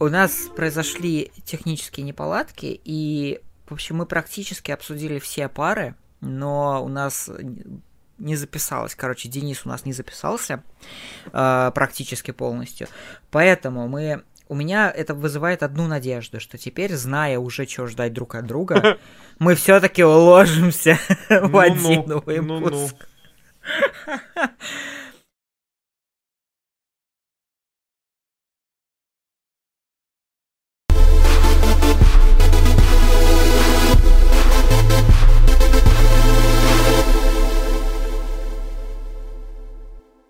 у нас произошли технические неполадки, и, в общем, мы практически обсудили все пары, но у нас не записалось. Короче, Денис у нас не записался э, практически полностью. Поэтому мы... У меня это вызывает одну надежду, что теперь, зная уже, что ждать друг от друга, мы все-таки уложимся в один выпуск.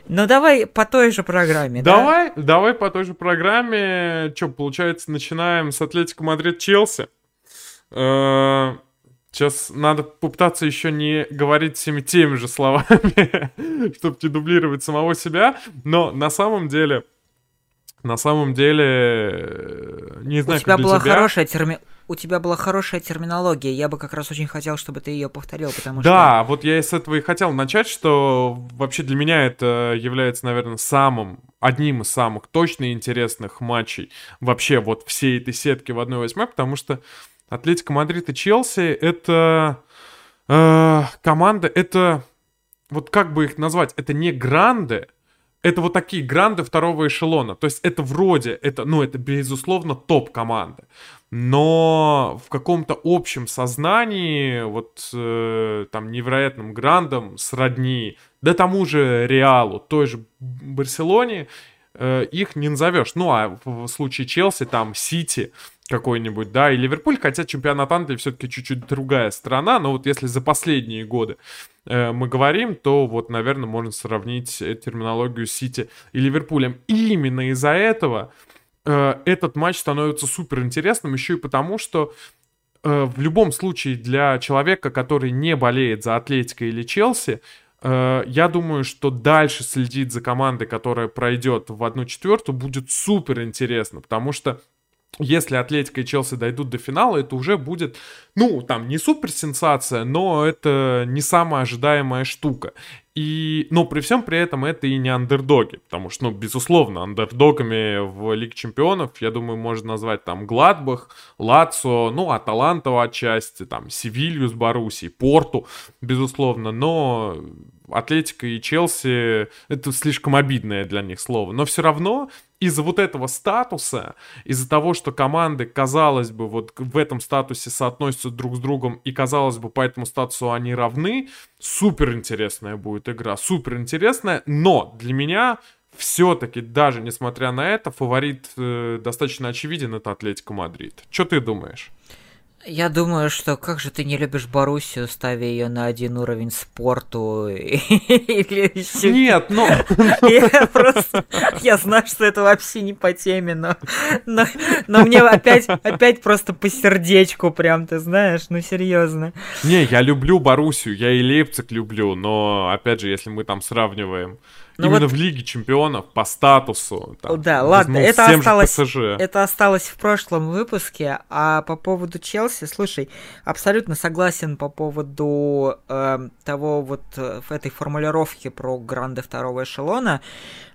Ну давай по той же программе. Давай, да? давай по той же программе. Что, получается, начинаем с Атлетико Мадрид Челси. Э, сейчас надо попытаться еще не говорить всеми теми же словами, чтобы не дублировать самого себя. Но на самом деле, на самом деле, э, не знаю, У тебя была тебя... хорошая терми у тебя была хорошая терминология. Я бы как раз очень хотел, чтобы ты ее повторил, потому что... Да, вот я с этого и хотел начать, что вообще для меня это является, наверное, самым, одним из самых точно интересных матчей вообще вот всей этой сетки в 1-8, потому что Атлетика Мадрид и Челси — это э, команда, это... Вот как бы их назвать? Это не гранды, это вот такие гранды второго эшелона. То есть это вроде, это, ну, это безусловно топ команды но в каком-то общем сознании, вот э, там невероятным грандом сродни, да тому же Реалу, той же Барселоне, э, их не назовешь. Ну, а в случае Челси, там, Сити какой-нибудь, да, и Ливерпуль, хотя чемпионат Англии все-таки чуть-чуть другая страна, но вот если за последние годы э, мы говорим, то вот, наверное, можно сравнить терминологию Сити и Ливерпулем. И именно из-за этого Э, этот матч становится супер интересным еще и потому, что э, в любом случае для человека, который не болеет за Атлетико или Челси, э, я думаю, что дальше следить за командой, которая пройдет в одну четвертую, будет супер интересно, потому что если Атлетика и Челси дойдут до финала, это уже будет, ну, там, не супер сенсация, но это не самая ожидаемая штука. И, но при всем при этом это и не андердоги, потому что, ну, безусловно, андердогами в Лиге Чемпионов, я думаю, можно назвать там Гладбах, Лацо, ну, Аталантова отчасти, там, Севилью с Боруссией, Порту, безусловно, но Атлетика и Челси это слишком обидное для них слово. Но все равно из-за вот этого статуса, из-за того, что команды, казалось бы, вот в этом статусе соотносятся друг с другом, и, казалось бы, по этому статусу они равны, супер интересная будет игра, супер интересная, но для меня все-таки, даже несмотря на это, фаворит э, достаточно очевиден, это Атлетика Мадрид. Что ты думаешь? Я думаю, что как же ты не любишь Боруссию, ставя ее на один уровень спорту Нет, ну... Я просто... Я знаю, что это вообще не по теме, но... Но, но мне опять, опять просто по сердечку прям, ты знаешь, ну серьезно. Не, я люблю Боруссию, я и Лейпциг люблю, но, опять же, если мы там сравниваем ну Именно вот... в Лиге Чемпионов по статусу. Там, да, ладно, это осталось, это осталось в прошлом выпуске. А по поводу Челси, слушай, абсолютно согласен по поводу э, того вот э, в этой формулировке про гранды второго эшелона.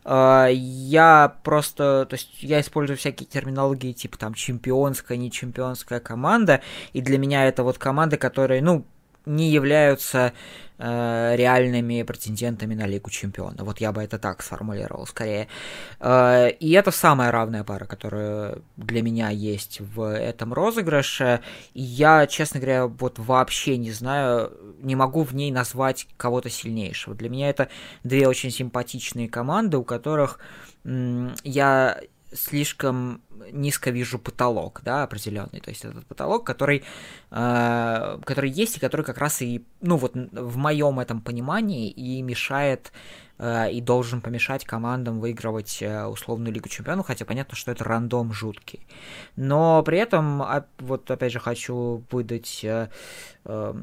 Э, я просто, то есть я использую всякие терминологии типа там чемпионская, не чемпионская команда, и для меня это вот команды, которые, ну, не являются э, реальными претендентами на Лигу Чемпионов. Вот я бы это так сформулировал скорее. Э, и это самая равная пара, которая для меня есть в этом розыгрыше. И я, честно говоря, вот вообще не знаю, не могу в ней назвать кого-то сильнейшего. Для меня это две очень симпатичные команды, у которых я слишком низко вижу потолок, да, определенный. То есть этот потолок, который, э, который есть и который как раз и, ну вот в моем этом понимании и мешает э, и должен помешать командам выигрывать э, условную Лигу Чемпионов, хотя понятно, что это рандом жуткий. Но при этом, а, вот опять же, хочу выдать э, э,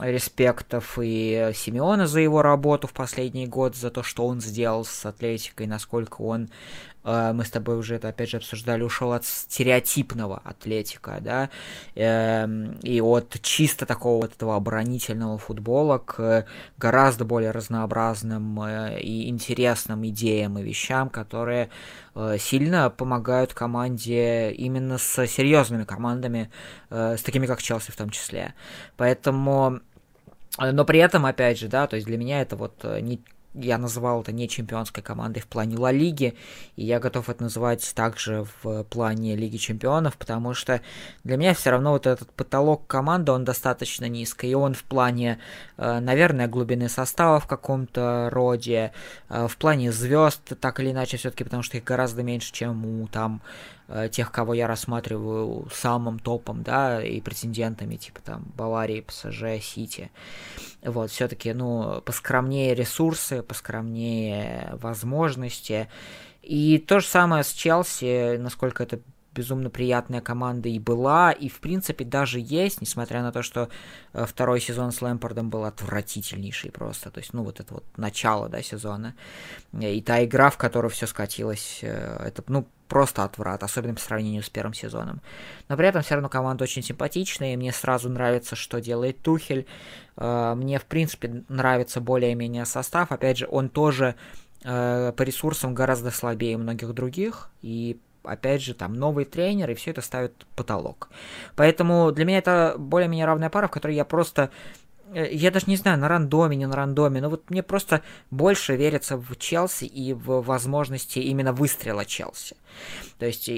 респектов и Симеона за его работу в последний год, за то, что он сделал с Атлетикой, насколько он Э, мы с тобой уже это опять же обсуждали, ушел от стереотипного атлетика, да, эм, и от чисто такого вот этого оборонительного футбола к гораздо более разнообразным э, э, и интересным идеям и вещам, которые э, сильно помогают команде именно с серьезными командами, э, с такими как Челси в том числе. Поэтому но при этом, опять же, да, то есть для меня это вот не я называл это не чемпионской командой в плане Ла Лиги, и я готов это называть также в плане Лиги Чемпионов, потому что для меня все равно вот этот потолок команды, он достаточно низкий, и он в плане, э, наверное, глубины состава в каком-то роде, э, в плане звезд, так или иначе, все-таки, потому что их гораздо меньше, чем у там Э, тех, кого я рассматриваю самым топом, да, и претендентами, типа там Баварии, ПСЖ, Сити. Вот, все-таки, ну, поскромнее ресурсы, поскромнее возможности. И то же самое с Челси, насколько это безумно приятная команда и была, и в принципе даже есть, несмотря на то, что э, второй сезон с Лэмпордом был отвратительнейший просто, то есть, ну, вот это вот начало, да, сезона, и та игра, в которую все скатилось, э, это, ну, просто отврат, особенно по сравнению с первым сезоном. Но при этом все равно команда очень симпатичная, и мне сразу нравится, что делает Тухель. Э, мне, в принципе, нравится более-менее состав. Опять же, он тоже по ресурсам гораздо слабее многих других, и опять же, там новый тренер, и все это ставит потолок. Поэтому для меня это более-менее равная пара, в которой я просто э, я даже не знаю, на рандоме, не на рандоме, но вот мне просто больше верится в Челси и в возможности именно выстрела Челси. То есть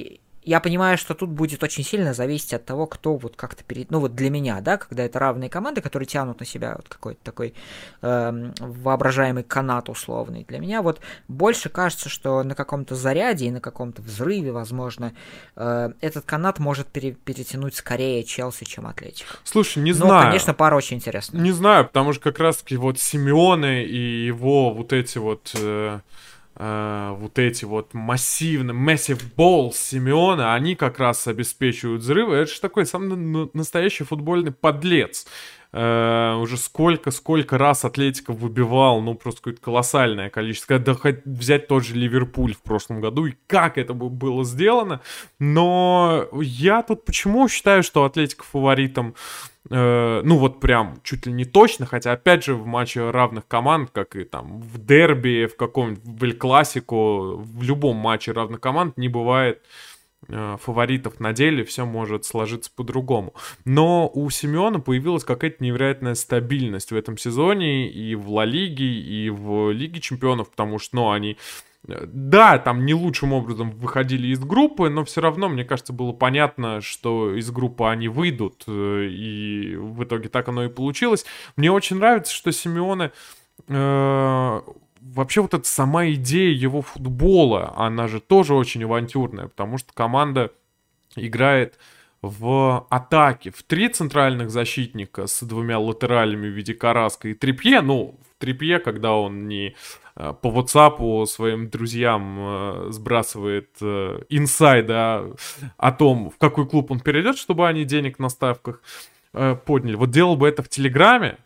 я понимаю, что тут будет очень сильно зависеть от того, кто вот как-то перед... Ну вот для меня, да, когда это равные команды, которые тянут на себя вот какой-то такой э, воображаемый канат условный. Для меня вот больше кажется, что на каком-то заряде и на каком-то взрыве, возможно, э, этот канат может пере- перетянуть скорее Челси, чем Атлетик. Слушай, не Но, знаю. конечно, пара очень интересная. Не знаю, потому что как раз-таки вот Симеоне и его вот эти вот... Э э, вот эти вот массивные, massive balls Симеона, они как раз обеспечивают взрывы. Это же такой самый настоящий футбольный подлец. Uh, уже сколько, сколько раз Атлетиков выбивал, ну, просто какое-то колоссальное количество. Да хоть взять тот же Ливерпуль в прошлом году, и как это было сделано. Но я тут почему считаю, что Атлетика фаворитом Э, ну вот прям чуть ли не точно, хотя опять же в матче равных команд, как и там в дерби, в каком-нибудь в Эль-Классику, в любом матче равных команд не бывает э, фаворитов на деле, все может сложиться по-другому. Но у Симеона появилась какая-то невероятная стабильность в этом сезоне и в Ла Лиге, и в Лиге Чемпионов, потому что, ну, они да, там не лучшим образом выходили из группы, но все равно, мне кажется, было понятно, что из группы они выйдут, э, и в итоге так оно и получилось. Мне очень нравится, что Симеоне э, вообще вот эта сама идея его футбола, она же тоже очень авантюрная, потому что команда играет в атаке в три центральных защитника с двумя латералями в виде Караска и Трипье, ну, в Трипье, когда он не Э, по WhatsApp своим друзьям э, сбрасывает э, инсайды о, о том, в какой клуб он перейдет, чтобы они денег на ставках подняли. Вот делал бы это в Телеграме,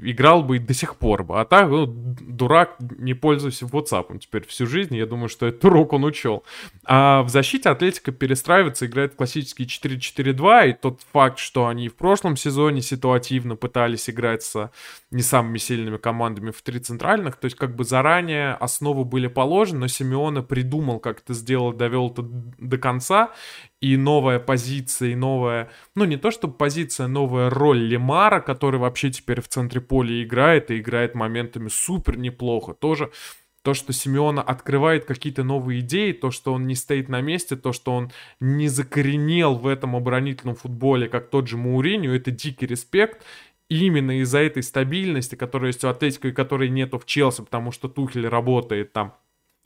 играл бы и до сих пор бы. А так, ну, дурак, не пользуйся WhatsApp теперь всю жизнь. Я думаю, что этот урок он учел. А в защите Атлетика перестраивается, играет классический 4-4-2. И тот факт, что они в прошлом сезоне ситуативно пытались играть с не самыми сильными командами в три центральных. То есть как бы заранее основы были положены, но Симеона придумал, как это сделать, довел это до конца и новая позиция, и новая, ну не то чтобы позиция, новая роль Лемара, который вообще теперь в центре поля играет, и играет моментами супер неплохо. Тоже то, что Симеона открывает какие-то новые идеи, то, что он не стоит на месте, то, что он не закоренел в этом оборонительном футболе, как тот же Мауриню, это дикий респект. И именно из-за этой стабильности, которая есть у Атлетика и которой нету в Челси, потому что Тухель работает там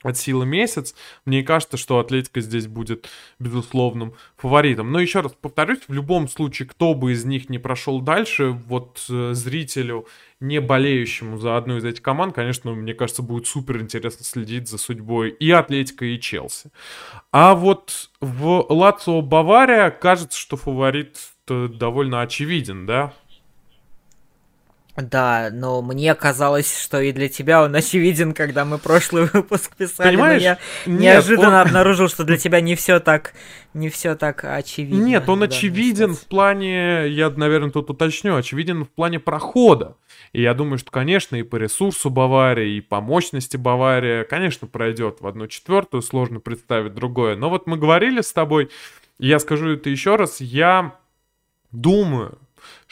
от силы месяц. Мне кажется, что Атлетика здесь будет безусловным фаворитом. Но еще раз повторюсь, в любом случае, кто бы из них не прошел дальше, вот э, зрителю, не болеющему за одну из этих команд, конечно, мне кажется, будет супер интересно следить за судьбой и Атлетика, и Челси. А вот в Лацио Бавария кажется, что фаворит довольно очевиден, да? Да, но мне казалось, что и для тебя он очевиден, когда мы прошлый выпуск писали. Понимаешь? Но я Нет, неожиданно он- обнаружил, что для тебя не все так, не все так очевидно. Нет, он очевиден в плане, я, наверное, тут уточню, очевиден в плане прохода. И я думаю, что, конечно, и по ресурсу Бавария, и по мощности Бавария, конечно, пройдет в одну четвертую, сложно представить другое. Но вот мы говорили с тобой, я скажу это еще раз, я думаю,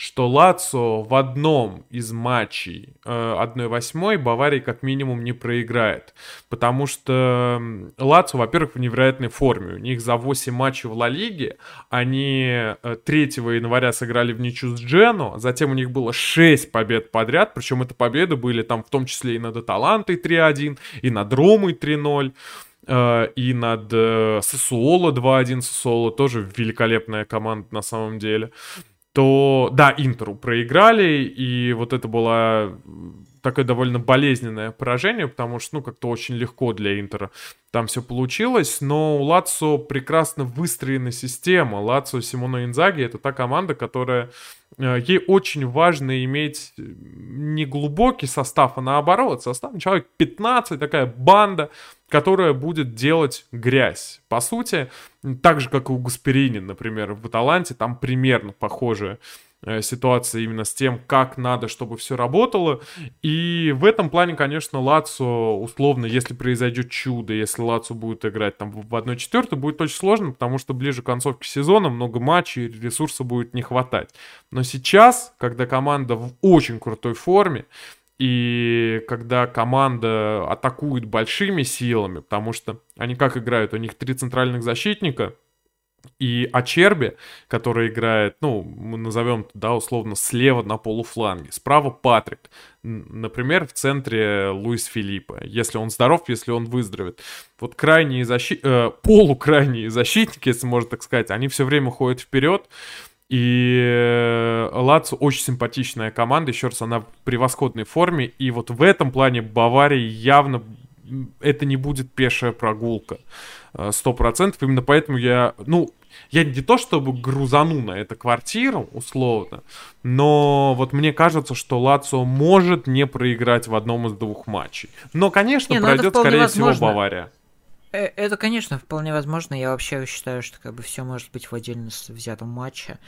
что Лацо в одном из матчей э, 1-8 Баварии как минимум не проиграет. Потому что Лацо, во-первых, в невероятной форме. У них за 8 матчей в Ла Лиге они э, 3 января сыграли в ничью с Джено, затем у них было 6 побед подряд, причем это победы были там в том числе и над Аталантой 3-1, и над Ромой 3-0 э, и над э, Сосуоло 2-1. Сосуоло тоже великолепная команда на самом деле. То, да, Интеру проиграли, и вот это было такое довольно болезненное поражение, потому что, ну, как-то очень легко для Интера там все получилось, но у Лацо прекрасно выстроена система. Лацо Симона Инзаги — это та команда, которая... э, Ей очень важно иметь э, не глубокий состав, а наоборот, состав человек 15, такая банда, которая будет делать грязь. По сути, так же, как и у Гасперини, например, в Аталанте, там примерно похожая ситуация именно с тем, как надо, чтобы все работало. И в этом плане, конечно, Лацо, условно, если произойдет чудо, если Лацо будет играть там в 1-4, будет очень сложно, потому что ближе к концовке сезона много матчей, ресурса будет не хватать. Но сейчас, когда команда в очень крутой форме, и когда команда атакует большими силами, потому что они как играют? У них три центральных защитника, и Ачерби, который играет, ну, мы назовем, да, условно, слева на полуфланге, справа Патрик, например, в центре Луис Филиппа, если он здоров, если он выздоровеет. Вот крайние защитники, полукрайние защитники, если можно так сказать, они все время ходят вперед, и э, Лацо очень симпатичная команда, еще раз, она в превосходной форме, и вот в этом плане Баварии явно это не будет пешая прогулка. Э, Сто процентов. Именно поэтому я, ну, я не то чтобы грузану на эту квартиру, условно, но вот мне кажется, что Лацо может не проиграть в одном из двух матчей. Но, конечно, Не, ну пройдет, скорее всего, возможно. Бавария. Э, Это, конечно, вполне возможно. Я вообще считаю, что как бы все может быть в отдельно взятом матче.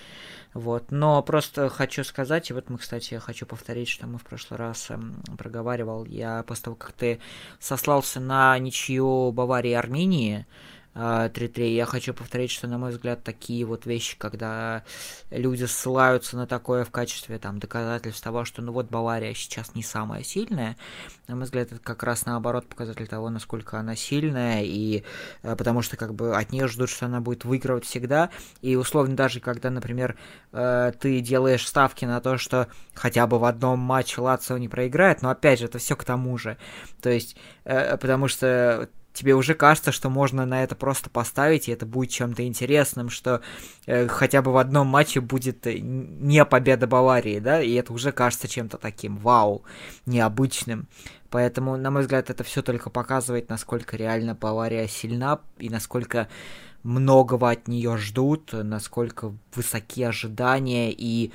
Вот. Но просто хочу сказать, и вот мы, кстати, я хочу повторить, что мы в прошлый раз эм, проговаривал. Я после того, как ты сослался на ничью Баварии и Армении, 3-3. Я хочу повторить, что, на мой взгляд, такие вот вещи, когда люди ссылаются на такое в качестве там доказательств того, что ну вот Бавария сейчас не самая сильная, на мой взгляд, это как раз наоборот показатель того, насколько она сильная, и э, потому что как бы от нее ждут, что она будет выигрывать всегда, и условно даже когда, например, э, ты делаешь ставки на то, что хотя бы в одном матче Лацио не проиграет, но опять же, это все к тому же, то есть, э, потому что тебе уже кажется, что можно на это просто поставить, и это будет чем-то интересным, что э, хотя бы в одном матче будет э, не победа Баварии, да, и это уже кажется чем-то таким вау, необычным. Поэтому, на мой взгляд, это все только показывает, насколько реально Бавария сильна и насколько многого от нее ждут, насколько высоки ожидания и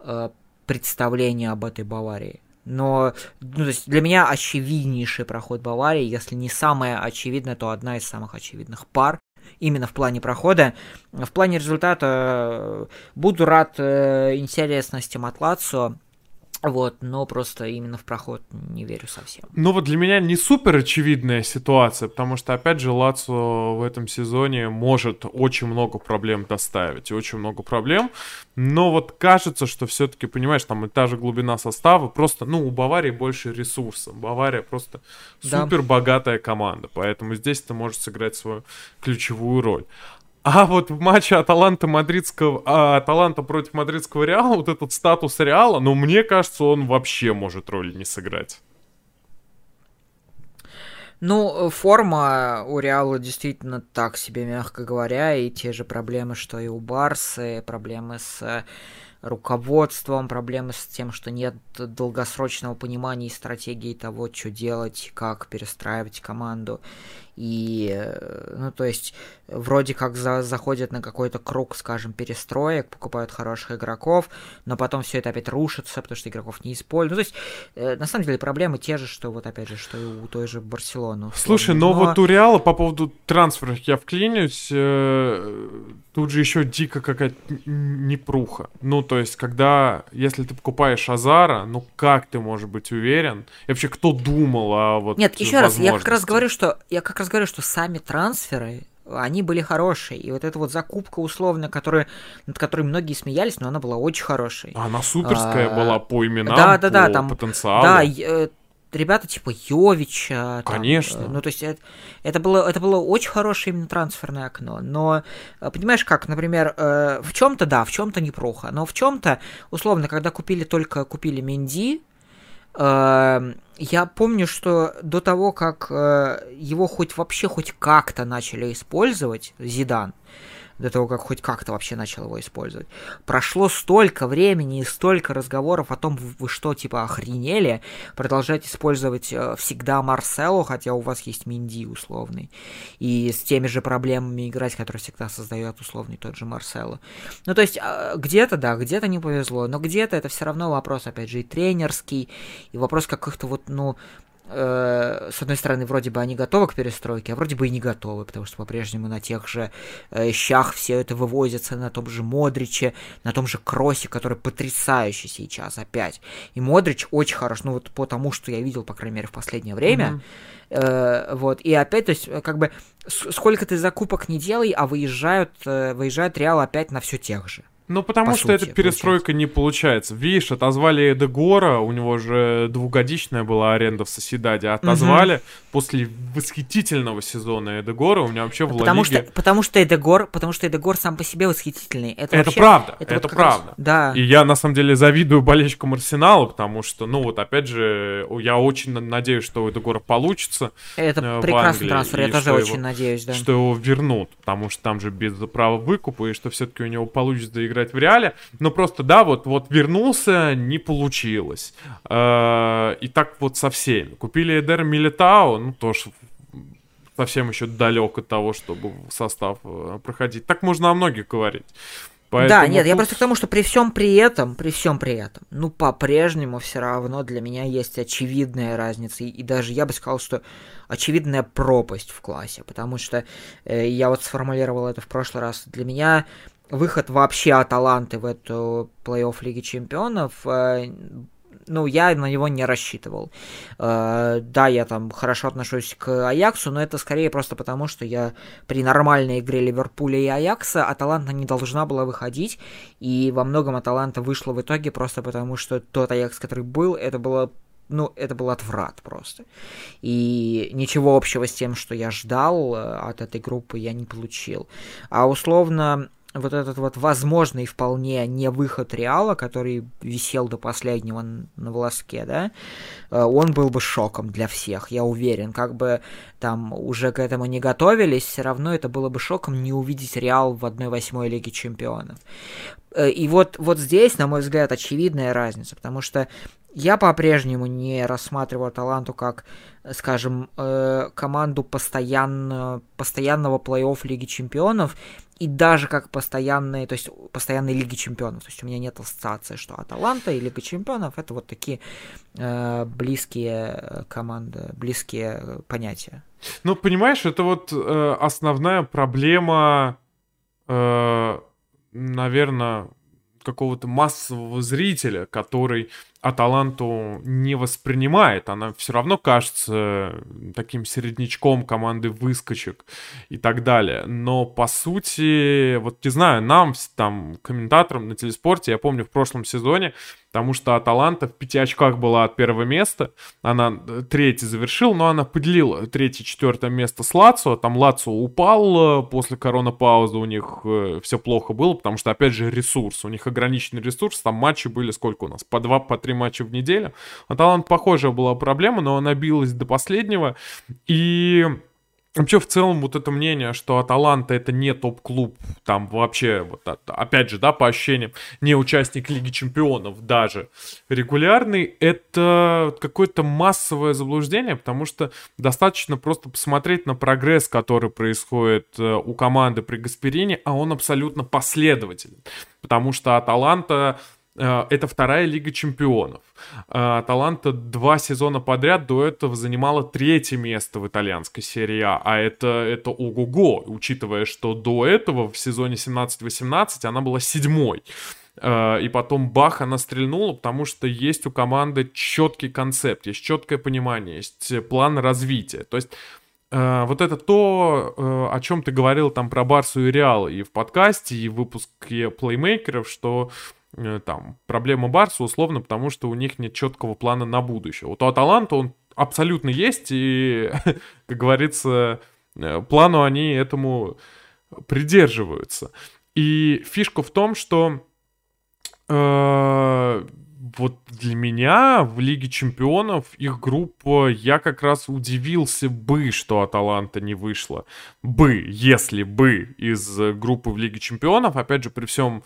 э, представления об этой Баварии. Но ну, то есть для меня очевиднейший проход Баварии, если не самая очевидная, то одна из самых очевидных пар именно в плане прохода. В плане результата э, буду рад э, интересностям от Лацио, вот, но просто именно в проход не верю совсем. Ну вот для меня не супер очевидная ситуация, потому что, опять же, Лацо в этом сезоне может очень много проблем доставить, и очень много проблем, но вот кажется, что все-таки, понимаешь, там и та же глубина состава, просто, ну, у Баварии больше ресурсов, Бавария просто супер богатая команда, поэтому здесь ты можешь сыграть свою ключевую роль. А вот в матче Аталанта мадридского, а, Аталанта против мадридского Реала, вот этот статус Реала, ну, мне кажется, он вообще может роль не сыграть. Ну, форма у Реала действительно так себе, мягко говоря, и те же проблемы, что и у Барсы, проблемы с руководством, проблемы с тем, что нет долгосрочного понимания и стратегии того, что делать, как перестраивать команду. И, э, ну, то есть, вроде как за, заходят на какой-то круг, скажем, перестроек, покупают хороших игроков, но потом все это опять рушится, потому что игроков не используют. Ну, то есть, э, на самом деле, проблемы те же, что вот, опять же, что и у той же Барселоны. Слушай, но, но вот у Реала по поводу трансферов я вклинюсь, э, тут же еще дико какая-то непруха. Ну, то есть, когда, если ты покупаешь Азара, ну, как ты можешь быть уверен? И вообще, кто думал о вот Нет, еще раз, я как раз говорю, что я как раз говорю, что сами трансферы, они были хорошие. И вот эта вот закупка условно, которая, над которой многие смеялись, но она была очень хорошей. Она суперская а, была по именам, да, да, да, по там, потенциалу. Да, э, ребята типа Йовича. Там, Конечно. Э, ну, то есть это, это, было, это было очень хорошее именно трансферное окно. Но э, понимаешь, как, например, в чем-то да, в чем-то неплохо. Но в чем-то, условно, когда купили только купили Менди, я помню, что до того, как э, его хоть вообще хоть как-то начали использовать, Зидан, до того, как хоть как-то вообще начал его использовать. Прошло столько времени и столько разговоров о том, вы что, типа, охренели, продолжать использовать э, всегда Марселу, хотя у вас есть Минди условный, и с теми же проблемами играть, которые всегда создает условный тот же Марсело. Ну, то есть, э, где-то, да, где-то не повезло, но где-то это все равно вопрос, опять же, и тренерский, и вопрос каких-то вот, ну, э, с одной стороны, вроде бы они готовы к перестройке, а вроде бы и не готовы, потому что по-прежнему на тех же э, щах все это вывозится, на том же Модриче, на том же Кроссе, который потрясающий сейчас опять. И Модрич очень хорош, ну вот по тому, что я видел, по крайней мере, в последнее время. Mm-hmm. Э, вот, и опять, то есть, как бы, сколько ты закупок не делай, а выезжают, э, выезжают Реал опять на все тех же. Ну, потому что сути, эта перестройка получается. не получается. Видишь, отозвали Эдегора, у него же двухгодичная была аренда в Соседаде, отозвали угу. после восхитительного сезона Эдегора, у меня вообще в потому. Что, потому что Эдегор, потому что Эдегор сам по себе восхитительный. Это, это вообще, правда, это, это вот правда. Раз, да. И я, на самом деле, завидую болельщикам Арсенала, потому что, ну, вот, опять же, я очень надеюсь, что у Эдегора получится Это э, прекрасный Англии, трансфер, я тоже очень его, надеюсь, да. Что его вернут, потому что там же без права выкупа, и что все-таки у него получится играть играть в реале, но просто, да, вот, вот вернулся, не получилось. Э, и так вот со всеми. Купили Эдер Милитао, ну, тоже совсем еще далек от того, чтобы состав э, проходить. Так можно о многих говорить. Поэтому да, нет, тут... я просто к тому, что при всем при этом, при всем при этом, ну, по-прежнему все равно для меня есть очевидная разница. И, и даже я бы сказал, что очевидная пропасть в классе. Потому что э, я вот сформулировал это в прошлый раз. Для меня выход вообще Аталанты в эту плей-офф Лиги Чемпионов, э, ну, я на него не рассчитывал. Э, да, я там хорошо отношусь к Аяксу, но это скорее просто потому, что я при нормальной игре Ливерпуля и Аякса Аталанта не должна была выходить, и во многом Аталанта вышла в итоге просто потому, что тот Аякс, который был, это было ну, это был отврат просто. И ничего общего с тем, что я ждал э, от этой группы, я не получил. А условно, вот этот вот возможный вполне не выход Реала, который висел до последнего на волоске, да, э, он был бы шоком для всех, я уверен. Как бы там уже к этому не готовились, все равно это было бы шоком не увидеть Реал в 1-8 Лиге Чемпионов. Э, и вот, вот здесь, на мой взгляд, очевидная разница, потому что я по-прежнему не рассматриваю Таланту как, скажем, э, команду постоянно, постоянного плей-офф Лиги Чемпионов и даже как постоянные, то есть постоянные Лиги Чемпионов. То есть у меня нет ассоциации, что Аталанта и Лига Чемпионов это вот такие э, близкие э, команды, близкие э, понятия. Ну, понимаешь, это вот э, основная проблема, э, наверное, какого-то массового зрителя, который Аталанту не воспринимает. Она все равно кажется таким середнячком команды выскочек и так далее. Но по сути, вот не знаю, нам, там, комментаторам на телеспорте, я помню в прошлом сезоне, потому что Аталанта в пяти очках была от первого места. Она э, третий завершил, но она поделила третье-четвертое место с Лацо. Там Лацо упал э, после коронапаузы, у них э, все плохо было, потому что, опять же, ресурс. У них ограниченный ресурс, там матчи были сколько у нас? По два, по три матча в неделю. У Аталанта похожая была проблема, но она билась до последнего. И Вообще, в целом, вот это мнение, что Аталанта это не топ-клуб, там вообще, вот опять же, да, по ощущениям, не участник Лиги Чемпионов даже регулярный, это какое-то массовое заблуждение, потому что достаточно просто посмотреть на прогресс, который происходит э, у команды при Гасперине, а он абсолютно последователен, потому что Аталанта это вторая Лига Чемпионов. Э, Аталанта два сезона подряд до этого занимала третье место в итальянской серии А, а это, это ого-го, учитывая, что до этого в сезоне 17-18 она была седьмой. Э, и потом бах, она стрельнула, потому что есть у команды четкий концепт, есть четкое понимание, есть план развития. То есть вот это то, о чем ты говорил там про Барсу и Реал и в подкасте, и в выпуске плеймейкеров, что Э, там, проблема Барса условно, потому что у них нет четкого плана на будущее. Вот у Аталанта он абсолютно есть, и, как говорится, э, плану они этому придерживаются. И фишка в том, что э, вот для меня в Лиге Чемпионов их группа, я как раз удивился бы, что Аталанта не вышла. Бы, если бы из группы в Лиге Чемпионов, опять же, при всем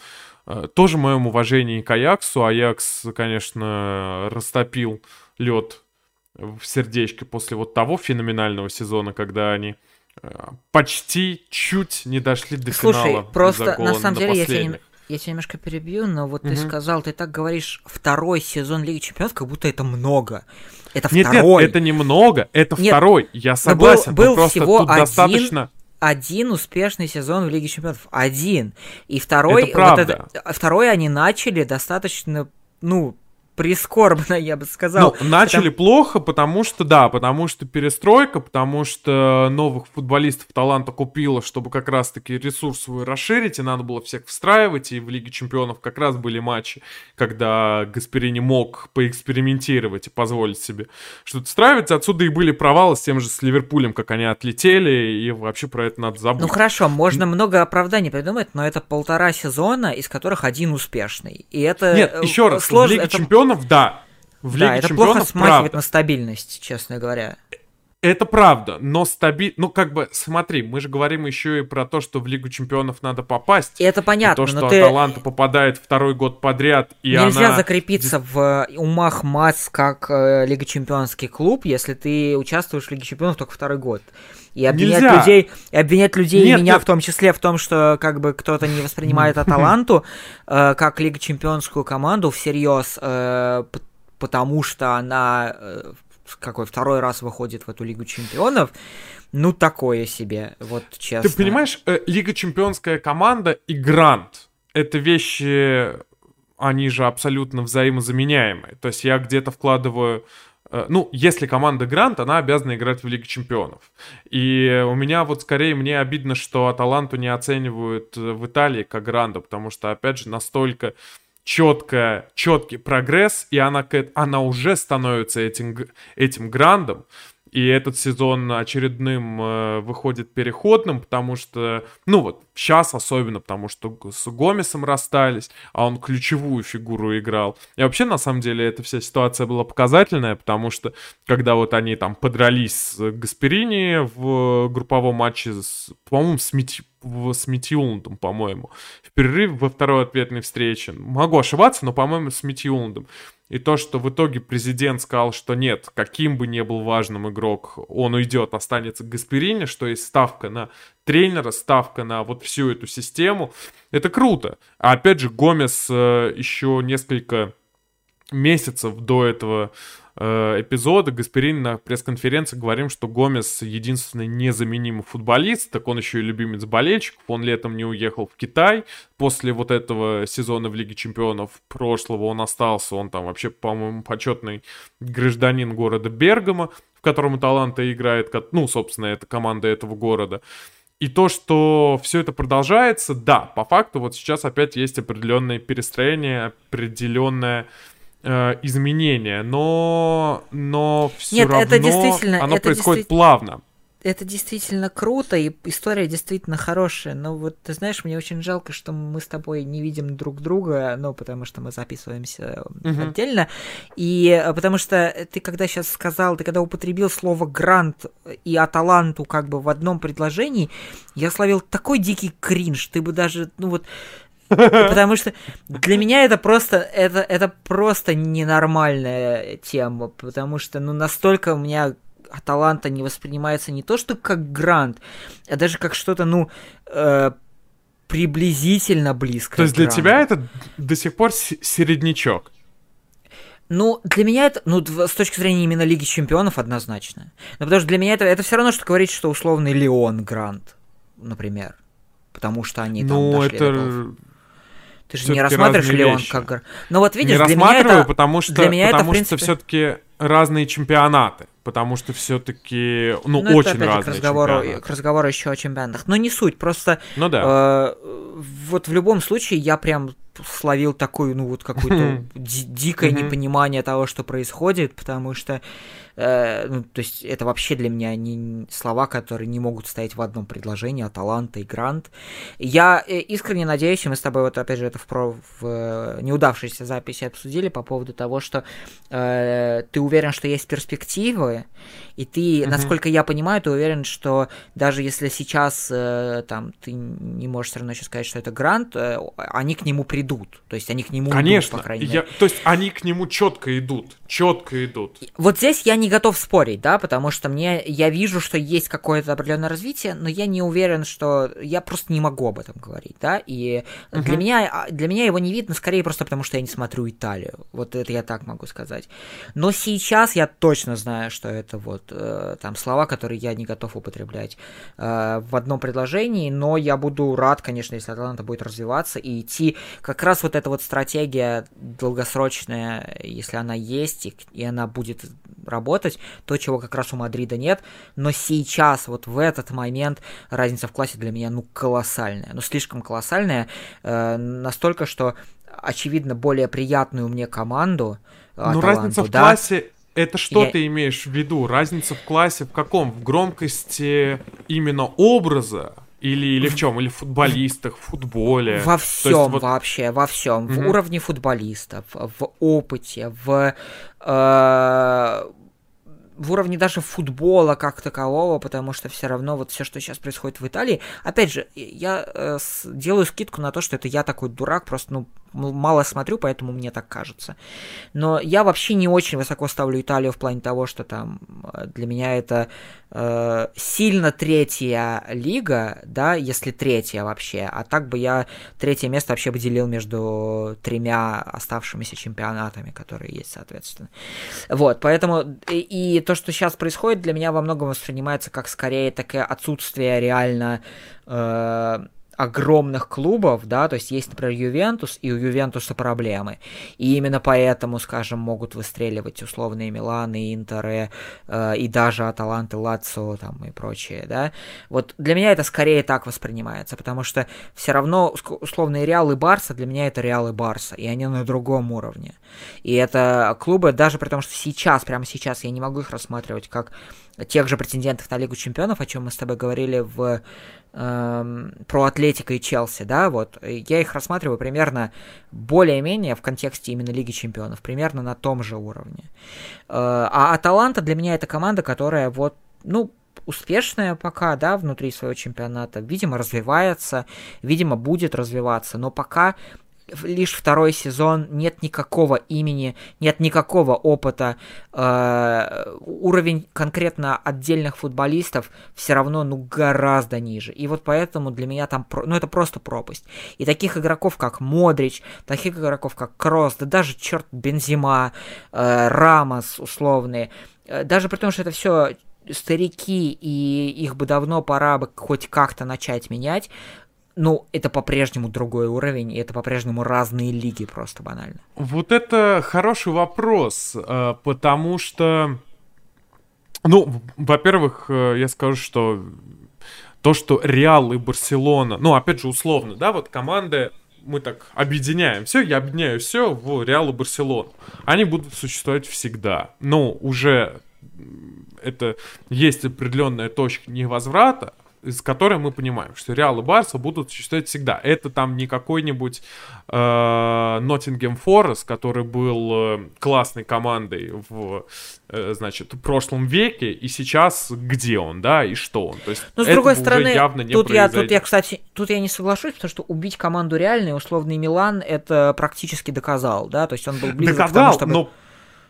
Э, тоже моем уважении к Аяксу. Аякс, конечно, растопил лед в сердечке после вот того феноменального сезона, когда они э, почти чуть не дошли до Слушай, финала. просто на самом деле я тебя, я тебя немножко перебью, но вот угу. ты сказал, ты так говоришь, второй сезон Лиги Чемпионов, как будто это много. Это нет, второй. Нет, это не много, это нет, второй. Я согласен. Был, был просто всего тут один, достаточно один успешный сезон в Лиге Чемпионов. Один. И второй, это правда. Вот это, второй они начали достаточно, ну, прискорбно, я бы сказал. Ну, начали потому... плохо, потому что, да, потому что перестройка, потому что новых футболистов таланта купила, чтобы как раз-таки ресурс свой расширить, и надо было всех встраивать, и в Лиге Чемпионов как раз были матчи, когда Гасперини мог поэкспериментировать и позволить себе что-то встраивать. Отсюда и были провалы с тем же с Ливерпулем, как они отлетели, и вообще про это надо забыть. Ну хорошо, можно много оправданий придумать, но это полтора сезона, из которых один успешный. И это Нет, э, еще раз, сложно, в Лиге это... Чемпионов чемпионов, да. В да, Лиге это чемпионов, плохо смахивает правда. на стабильность, честно говоря. Это правда, но стаби... Ну, как бы, смотри, мы же говорим еще и про то, что в Лигу Чемпионов надо попасть. И это понятно, и то, что ты... Аталанта попадает второй год подряд, и Нельзя она... закрепиться в умах масс как э, Лига Чемпионский клуб, если ты участвуешь в Лиге Чемпионов только второй год. И обвинять Нельзя. людей, и обвинять людей, нет, и меня нет. в том числе, в том, что как бы кто-то не воспринимает Аталанту э, как Лигу Чемпионскую команду всерьез, э, потому что она э, какой второй раз выходит в эту Лигу Чемпионов, ну такое себе, вот честно. Ты понимаешь, э, Лига Чемпионская команда и Грант — это вещи, они же абсолютно взаимозаменяемые. То есть я где-то вкладываю ну, если команда Грант, она обязана играть в Лиге Чемпионов. И у меня вот скорее мне обидно, что Аталанту не оценивают в Италии как Гранда, потому что, опять же, настолько четко, четкий прогресс, и она, она уже становится этим, этим грандом. И этот сезон очередным э, выходит переходным, потому что, ну вот, сейчас особенно, потому что с Гомесом расстались, а он ключевую фигуру играл. И вообще, на самом деле, эта вся ситуация была показательная, потому что, когда вот они там подрались с Гасперини в групповом матче, по-моему, с, Мити, с Митиуландом, по-моему, в перерыве во второй ответной встрече. Могу ошибаться, но, по-моему, с Митиуландом. И то, что в итоге президент сказал, что нет, каким бы ни был важным игрок, он уйдет, останется Гасперини, что есть ставка на тренера, ставка на вот всю эту систему, это круто. А опять же, Гомес э, еще несколько месяцев до этого эпизода Гасперин на пресс-конференции говорим, что Гомес единственный незаменимый футболист, так он еще и любимец болельщиков, он летом не уехал в Китай, после вот этого сезона в Лиге Чемпионов прошлого он остался, он там вообще, по-моему, почетный гражданин города Бергама, в котором Таланта играет, ну, собственно, это команда этого города. И то, что все это продолжается, да, по факту вот сейчас опять есть определенное перестроение, определенное э, изменения, но, но все Нет, равно это действительно, оно это происходит действи... плавно. это действительно круто, и история действительно хорошая. Но вот, ты знаешь, мне очень жалко, что мы с тобой не видим друг друга, ну, потому что мы записываемся угу. отдельно. И э, потому что ты когда сейчас сказал, ты когда употребил слово «грант» и «аталанту» как бы в одном предложении, я словил такой дикий кринж. Ты бы даже, ну вот, Потому что для меня это просто, это, это просто ненормальная тема, потому что, ну, настолько у меня Аталанта не воспринимается не то, что как грант, а даже как что-то, ну, э, приблизительно близко. То есть для тебя это до сих пор середнячок? Ну, для меня это, ну, с точки зрения именно Лиги Чемпионов, однозначно. Но потому что для меня это, это все равно, что говорить, что условный Леон Грант, например. Потому что они там ну, дошли это... до ты же не рассматриваешь Леон как... Ну вот видишь, не для меня это... потому что, для меня потому это, принципе... что все-таки разные чемпионаты потому что все-таки, ну, ну очень это, разные к разговору, к разговору еще о чемпионатах. Но не суть, просто ну, да. э, вот в любом случае я прям словил такое, ну, вот какое-то дикое непонимание того, что происходит, потому что Э, ну, то есть это вообще для меня не слова, которые не могут стоять в одном предложении, а талант и грант. Я э, искренне надеюсь, и мы с тобой вот опять же это в, про, в э, неудавшейся записи обсудили по поводу того, что э, ты уверен, что есть перспективы, и ты, насколько я понимаю, ты уверен, что даже если сейчас э, там ты не можешь все равно еще сказать, что это грант, э, они к нему придут, то есть они к нему Конечно, идут, по крайней мере. Я, то есть они к нему четко идут, четко идут. Вот здесь я не готов спорить, да, потому что мне, я вижу, что есть какое-то определенное развитие, но я не уверен, что я просто не могу об этом говорить, да, и uh-huh. для меня, а, для меня его не видно, скорее просто потому, что я не смотрю Италию, вот это я так могу сказать. Но сейчас я точно знаю, что это вот э, там слова, которые я не готов употреблять э, в одном предложении, но я буду рад, конечно, если Атланта будет развиваться и идти, как раз вот эта вот стратегия долгосрочная, если она есть, и, и она будет работать, то, чего как раз у Мадрида нет, но сейчас, вот в этот момент, разница в классе для меня, ну, колоссальная, ну, слишком колоссальная, э, настолько, что, очевидно, более приятную мне команду, Ну, разница в да, классе это что я... ты имеешь в виду? Разница в классе в каком? В громкости именно образа? Или, или в чем? Или в футболистах, в футболе? Во всем вот... вообще, во всем. Угу. В уровне футболистов, в опыте, в э, в уровне даже футбола как такового, потому что все равно вот все, что сейчас происходит в Италии, опять же, я э, с, делаю скидку на то, что это я такой дурак, просто ну мало смотрю, поэтому мне так кажется. Но я вообще не очень высоко ставлю Италию в плане того, что там э, для меня это э, сильно третья лига, да, если третья вообще, а так бы я третье место вообще бы делил между тремя оставшимися чемпионатами, которые есть, соответственно. Вот, поэтому и, и то, что сейчас происходит, для меня во многом воспринимается как скорее такое отсутствие реально э, огромных клубов, да, то есть есть, например, Ювентус, и у Ювентуса проблемы. И именно поэтому, скажем, могут выстреливать условные Миланы, Интеры, э, и даже Аталанты, Лацо там и прочее, да. Вот для меня это скорее так воспринимается, потому что все равно условные Реал и Барса для меня это Реал и Барса, и они на другом уровне. И это клубы, даже при том, что сейчас, прямо сейчас я не могу их рассматривать как тех же претендентов на Лигу Чемпионов, о чем мы с тобой говорили в про Атлетика и Челси, да, вот, я их рассматриваю примерно более-менее в контексте именно Лиги Чемпионов, примерно на том же уровне. Э, а Аталанта для меня это команда, которая вот, ну, успешная пока, да, внутри своего чемпионата, видимо, развивается, видимо, будет развиваться, но пока лишь второй сезон, нет никакого имени, нет никакого опыта. Э, уровень конкретно отдельных футболистов все равно ну гораздо ниже. И вот поэтому для меня там, ну это просто пропасть. И таких игроков, как Модрич, таких игроков, как Кросс, да даже, черт, Бензима, э, Рамос условные, э, даже при том, что это все старики, и их бы давно пора бы хоть как-то начать менять, ну, это по-прежнему другой уровень, и это по-прежнему разные лиги просто банально. Вот это хороший вопрос, э, потому что, ну, во-первых, э, я скажу, что то, что Реал и Барселона, ну, опять же, условно, да, вот команды, мы так объединяем все, я объединяю все в Реал и Барселону. Они будут существовать всегда. Но уже это есть определенная точка невозврата, из которой мы понимаем, что Реал и Барса будут существовать всегда. Это там не какой-нибудь э, Ноттингем Форест, который был э, классной командой в, э, значит, в прошлом веке, и сейчас где он, да, и что он. То есть Но с другой стороны, явно не тут я, тут я, кстати, тут я не соглашусь, потому что убить команду реальный, условный Милан, это практически доказал, да, то есть он был близок доказал, к тому, чтобы... но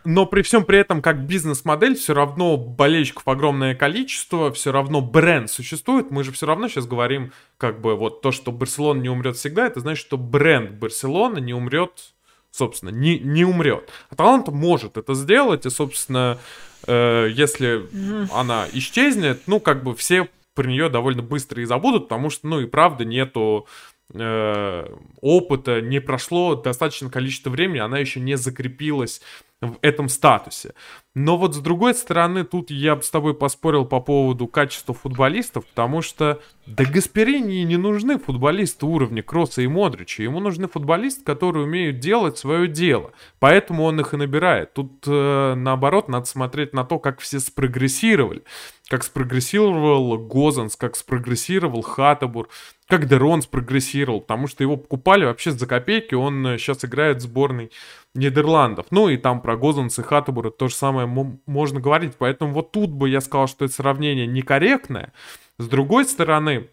но при всем при этом, как бизнес-модель, все равно болельщиков огромное количество, все равно бренд существует. Мы же все равно сейчас говорим, как бы вот то, что Барселона не умрет всегда, это значит, что бренд Барселона не умрет, собственно, не, не умрет. Аталанта может это сделать, и, собственно, э, если mm. она исчезнет, ну, как бы все про нее довольно быстро и забудут, потому что, ну, и правда нету э, опыта, не прошло достаточное количество времени, она еще не закрепилась в этом статусе. Но вот с другой стороны, тут я бы с тобой поспорил по поводу качества футболистов, потому что да Гасперини не нужны футболисты уровня Кросса и Модрича. Ему нужны футболисты, которые умеют делать свое дело. Поэтому он их и набирает. Тут э, наоборот, надо смотреть на то, как все спрогрессировали. Как спрогрессировал Гозанс, как спрогрессировал Хатабур, как Дерон спрогрессировал, потому что его покупали вообще за копейки, он сейчас э, играет в сборной Нидерландов. Ну и там про Гозанс и Хатабура то же самое можно говорить. Поэтому вот тут бы я сказал, что это сравнение некорректное. С другой стороны,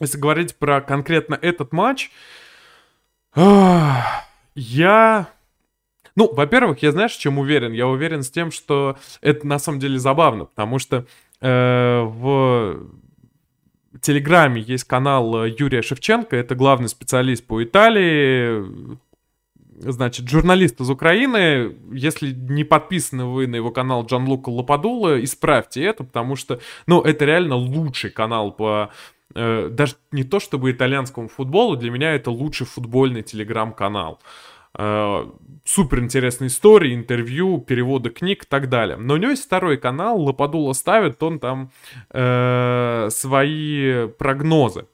если говорить про конкретно этот матч, я... Ну, во-первых, я знаешь, чем уверен? Я уверен с тем, что это на самом деле забавно, потому что э, в Телеграме есть канал Юрия Шевченко, это главный специалист по Италии, значит, журналист из Украины. Если не подписаны вы на его канал Джанлука Лопадула, исправьте это, потому что, ну, это реально лучший канал по э, даже не то чтобы итальянскому футболу, для меня это лучший футбольный телеграм-канал. Э, супер интересные истории, интервью, переводы книг и так далее. Но у него есть второй канал, Лопадула ставит, он там э, свои прогнозы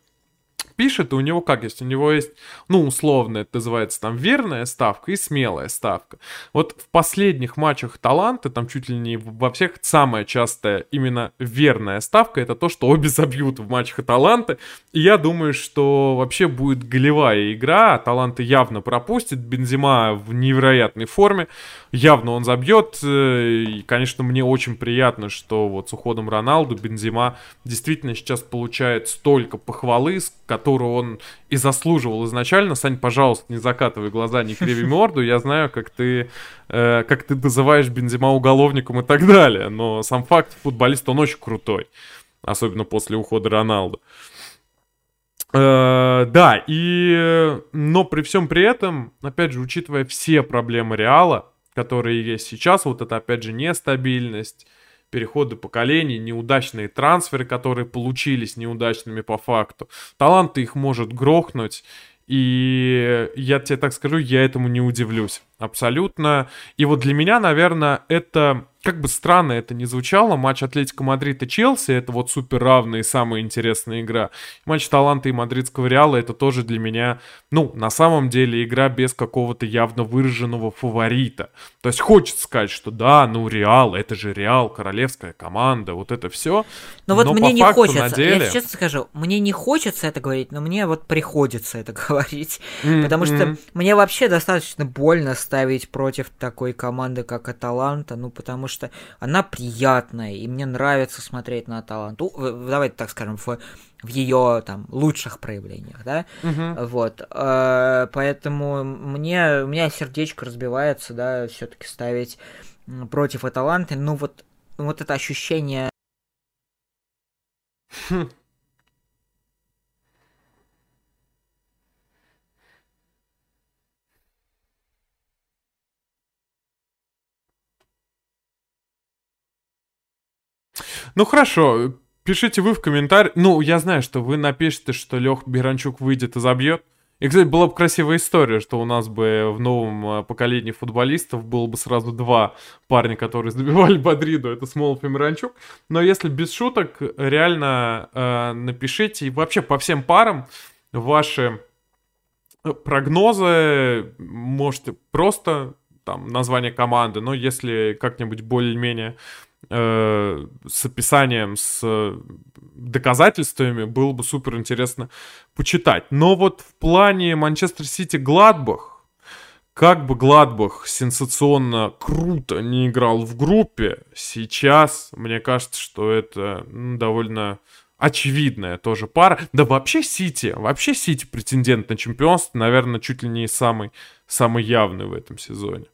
пишет, и у него как есть? У него есть, ну, условно, это называется там верная ставка и смелая ставка. Вот в последних матчах Таланты, там чуть ли не во всех, самая частая именно верная ставка, это то, что обе забьют в матчах Таланты. И я думаю, что вообще будет голевая игра, а Таланты явно пропустит, Бензима в невероятной форме, явно он забьет, э, и, конечно, мне очень приятно, что вот с уходом Роналду Бензима действительно сейчас получает столько похвалы, с которую он и заслуживал изначально. Сань, пожалуйста, не закатывай глаза, не криви морду. Я знаю, как ты, э, как ты называешь Бензима уголовником и так далее. Но сам факт, футболист, он очень крутой. Особенно после ухода Роналду. Э, да, и... Но при всем при этом, опять же, учитывая все проблемы Реала, которые есть сейчас, вот это, опять же, нестабильность, переходы поколений, неудачные трансферы, которые получились неудачными по факту. Таланты их может грохнуть, и я тебе так скажу, я этому не удивлюсь. Абсолютно. И вот для меня, наверное, это как бы странно это не звучало, матч Атлетика Мадрида и Челси это вот супер равная и самая интересная игра. Матч Таланта и Мадридского Реала это тоже для меня, ну, на самом деле игра без какого-то явно выраженного фаворита. То есть хочется сказать, что да, ну Реал, это же Реал, королевская команда, вот это все. Но вот но мне не факту, хочется, деле... я честно скажу, мне не хочется это говорить, но мне вот приходится это говорить. Mm-hmm. Потому что мне вообще достаточно больно ставить против такой команды, как Аталанта, ну потому что что она приятная, и мне нравится смотреть на талант. Давайте так скажем, в, в ее там лучших проявлениях, да. Угу. Вот. Э, поэтому мне у меня сердечко разбивается, да, все-таки ставить против Аталанты. Ну вот, вот это ощущение. Ну хорошо, пишите вы в комментариях. Ну, я знаю, что вы напишете, что Лех Биранчук выйдет и забьет. И, кстати, была бы красивая история, что у нас бы в новом э, поколении футболистов было бы сразу два парня, которые забивали Бадриду, это Смолов и Миранчук. Но если без шуток, реально э, напишите, и вообще по всем парам ваши э, прогнозы можете просто там название команды, но если как-нибудь более-менее э, с описанием, с доказательствами, было бы супер интересно почитать. Но вот в плане Манчестер Сити Гладбах, как бы Гладбах сенсационно круто не играл в группе, сейчас мне кажется, что это довольно очевидная тоже пара. Да вообще Сити, вообще Сити претендент на чемпионство, наверное, чуть ли не самый, самый явный в этом сезоне.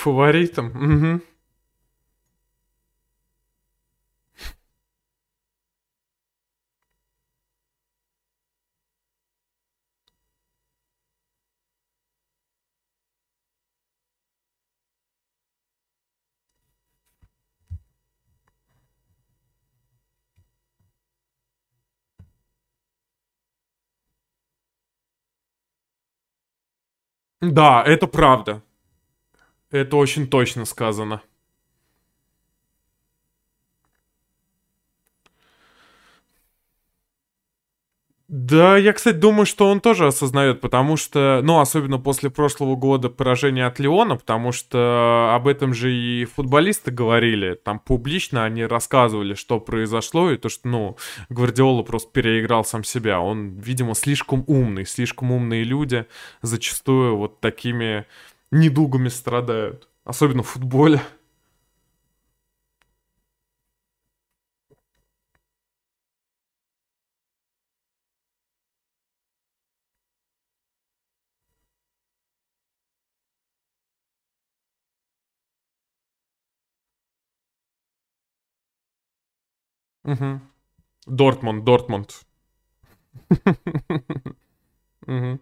Фаворитом? Угу. Да, это правда. Это очень точно сказано. Да, я, кстати, думаю, что он тоже осознает, потому что, ну, особенно после прошлого года поражения от Леона, потому что об этом же и футболисты говорили, там публично они рассказывали, что произошло, и то, что, ну, Гвардиола просто переиграл сам себя. Он, видимо, слишком умный, слишком умные люди зачастую вот такими недугами страдают. Особенно в футболе. Угу. Дортмунд, Дортмунд. Угу.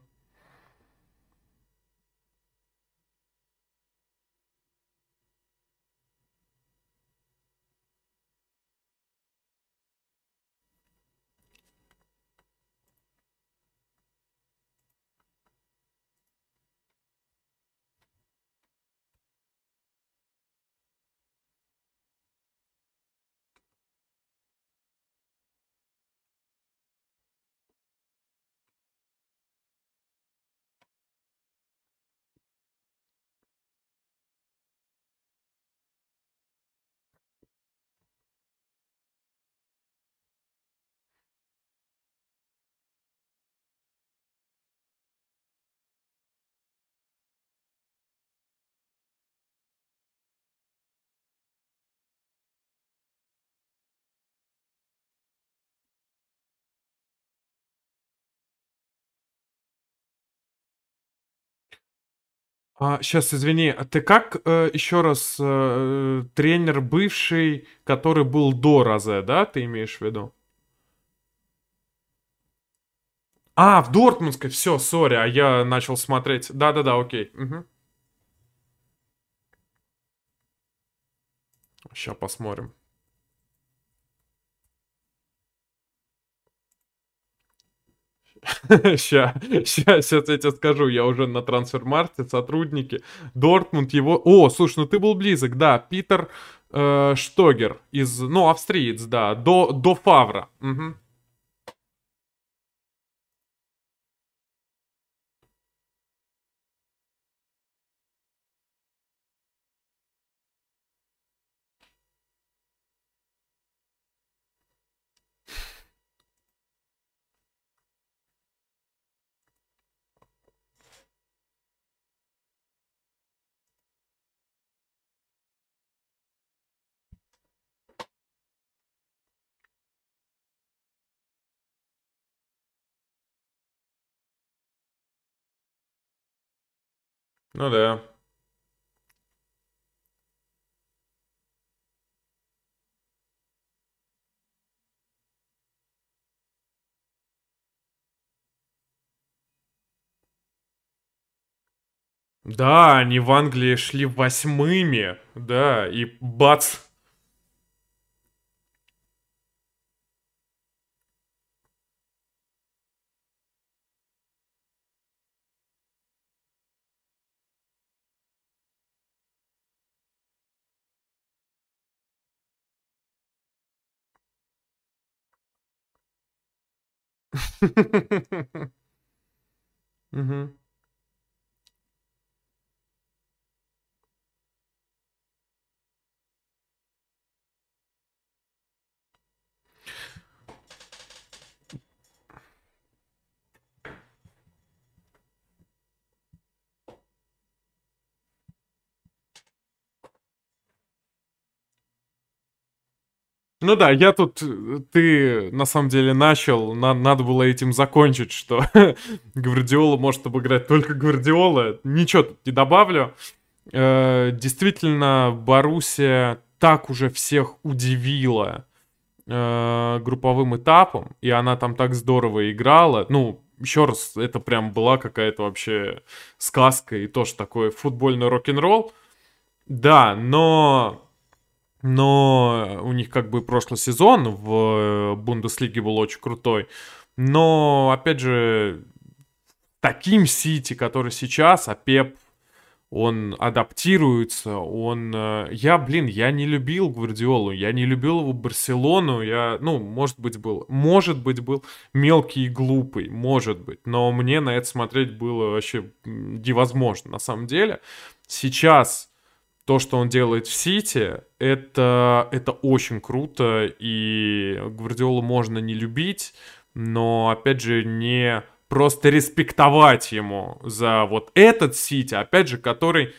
А, сейчас, извини, а ты как э, еще раз э, тренер бывший, который был до Розе, да, ты имеешь в виду? А, в Дортмундской, все, сори, а я начал смотреть. Да-да-да, окей. Угу. Сейчас посмотрим. Сейчас, сейчас, я тебе скажу, я уже на трансфермарте, сотрудники. Дортмунд его... О, слушай, ну ты был близок, да. Питер э, Штогер из... Ну, австриец, да. До, до Фавра. Угу. Ну да. Да, они в Англии шли восьмыми, да, и бац, Угу. Ну да, я тут, ты на самом деле начал, на, надо было этим закончить, что Гвардиола может обыграть только Гвардиола. Ничего тут не добавлю. Э, действительно, Боруссия так уже всех удивила э, групповым этапом, и она там так здорово играла. Ну, еще раз, это прям была какая-то вообще сказка и тоже такой футбольный рок-н-ролл. Да, но но у них как бы прошлый сезон в э, Бундеслиге был очень крутой. Но, опять же, таким Сити, который сейчас, а Пеп, он адаптируется, он... Э, я, блин, я не любил Гвардиолу, я не любил его Барселону, я, ну, может быть, был, может быть, был мелкий и глупый, может быть, но мне на это смотреть было вообще невозможно, на самом деле. Сейчас то, что он делает в Сити, это, это очень круто, и Гвардиолу можно не любить, но, опять же, не просто респектовать ему за вот этот Сити, опять же, который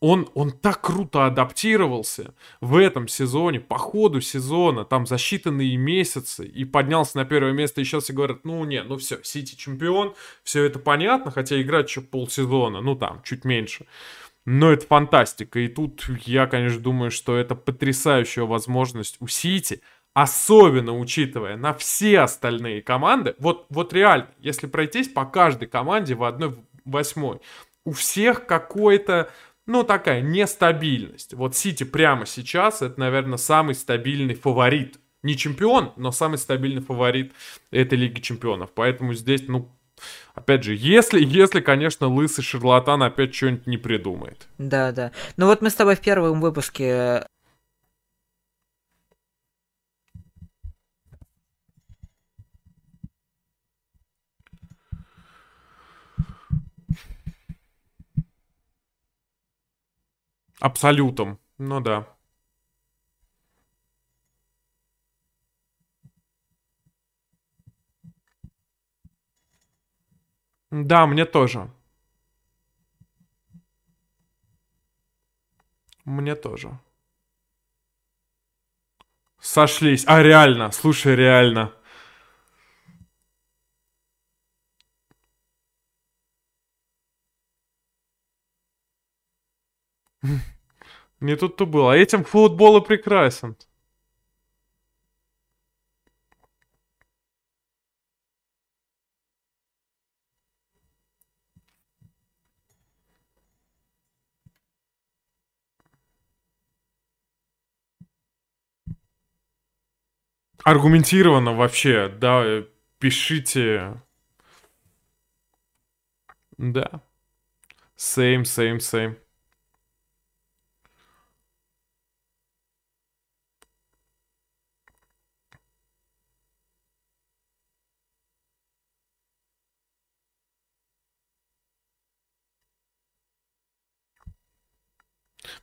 он, он так круто адаптировался в этом сезоне, по ходу сезона, там за считанные месяцы, и поднялся на первое место, и сейчас все говорят, ну не, ну все, Сити чемпион, все это понятно, хотя играть еще полсезона, ну там, чуть меньше. Но это фантастика. И тут я, конечно, думаю, что это потрясающая возможность у Сити, особенно учитывая на все остальные команды. Вот, вот реально, если пройтись по каждой команде в одной восьмой, у всех какой-то, ну, такая нестабильность. Вот Сити прямо сейчас, это, наверное, самый стабильный фаворит. Не чемпион, но самый стабильный фаворит этой Лиги Чемпионов. Поэтому здесь, ну, Опять же, если, если, конечно, лысый шарлатан опять что-нибудь не придумает. Да, да. Ну вот мы с тобой в первом выпуске Абсолютом. Ну да. Да, мне тоже. Мне тоже. Сошлись. А, реально. Слушай, реально. Не тут-то было. А этим футбол и прекрасен. Аргументированно вообще, да, пишите. Да. Same, same, same.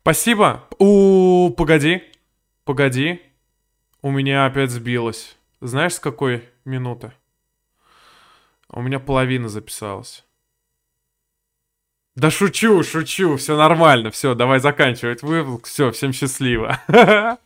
Спасибо. У, погоди. Погоди. У меня опять сбилось. Знаешь, с какой минуты? У меня половина записалась. Да шучу, шучу, все нормально, все, давай заканчивать выпуск, все, всем счастливо.